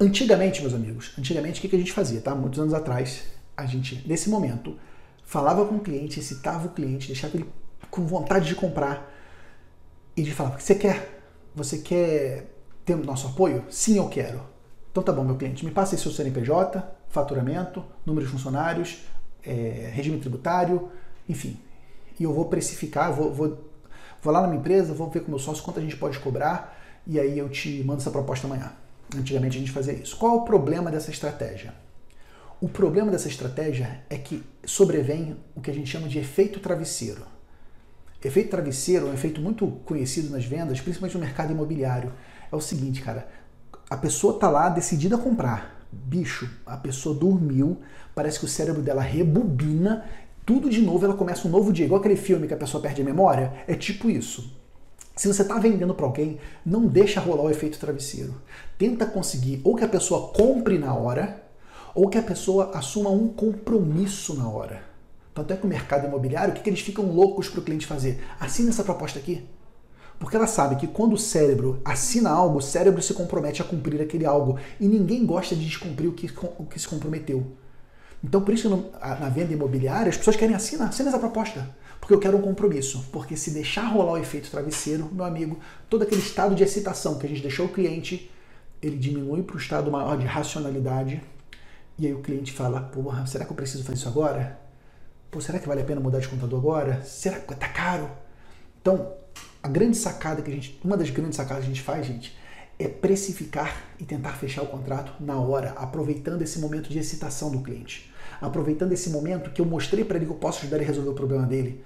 Antigamente, meus amigos, antigamente o que a gente fazia, tá? Muitos anos atrás, a gente, nesse momento, falava com o cliente, excitava o cliente, deixava ele com vontade de comprar e de falar: Você quer? Você quer ter o nosso apoio? Sim, eu quero. Então tá bom, meu cliente, me passa aí seu CNPJ, faturamento, número de funcionários, é, regime tributário, enfim. E eu vou precificar, vou, vou, vou lá na minha empresa, vou ver com o meu sócio quanto a gente pode cobrar e aí eu te mando essa proposta amanhã. Antigamente a gente fazia isso. Qual o problema dessa estratégia? O problema dessa estratégia é que sobrevém o que a gente chama de efeito travesseiro. Efeito travesseiro é um efeito muito conhecido nas vendas, principalmente no mercado imobiliário. É o seguinte, cara, a pessoa tá lá decidida a comprar. Bicho, a pessoa dormiu, parece que o cérebro dela rebobina, tudo de novo, ela começa um novo dia, igual aquele filme que a pessoa perde a memória. É tipo isso. Se você está vendendo para alguém, não deixa rolar o efeito travesseiro. Tenta conseguir ou que a pessoa compre na hora, ou que a pessoa assuma um compromisso na hora. Tanto é que o mercado imobiliário, o que, que eles ficam loucos para o cliente fazer? Assina essa proposta aqui. Porque ela sabe que quando o cérebro assina algo, o cérebro se compromete a cumprir aquele algo. E ninguém gosta de descumprir o que, o que se comprometeu. Então, por isso, na venda imobiliária, as pessoas querem assinar, assina essa proposta. Porque eu quero um compromisso. Porque se deixar rolar o efeito travesseiro, meu amigo, todo aquele estado de excitação que a gente deixou o cliente, ele diminui para o estado maior de racionalidade. E aí o cliente fala, porra, será que eu preciso fazer isso agora? Pô, será que vale a pena mudar de contador agora? Será que tá caro? Então, a grande sacada que a gente, uma das grandes sacadas que a gente faz, gente, é precificar e tentar fechar o contrato na hora, aproveitando esse momento de excitação do cliente. Aproveitando esse momento que eu mostrei para ele que eu posso ajudar ele a resolver o problema dele.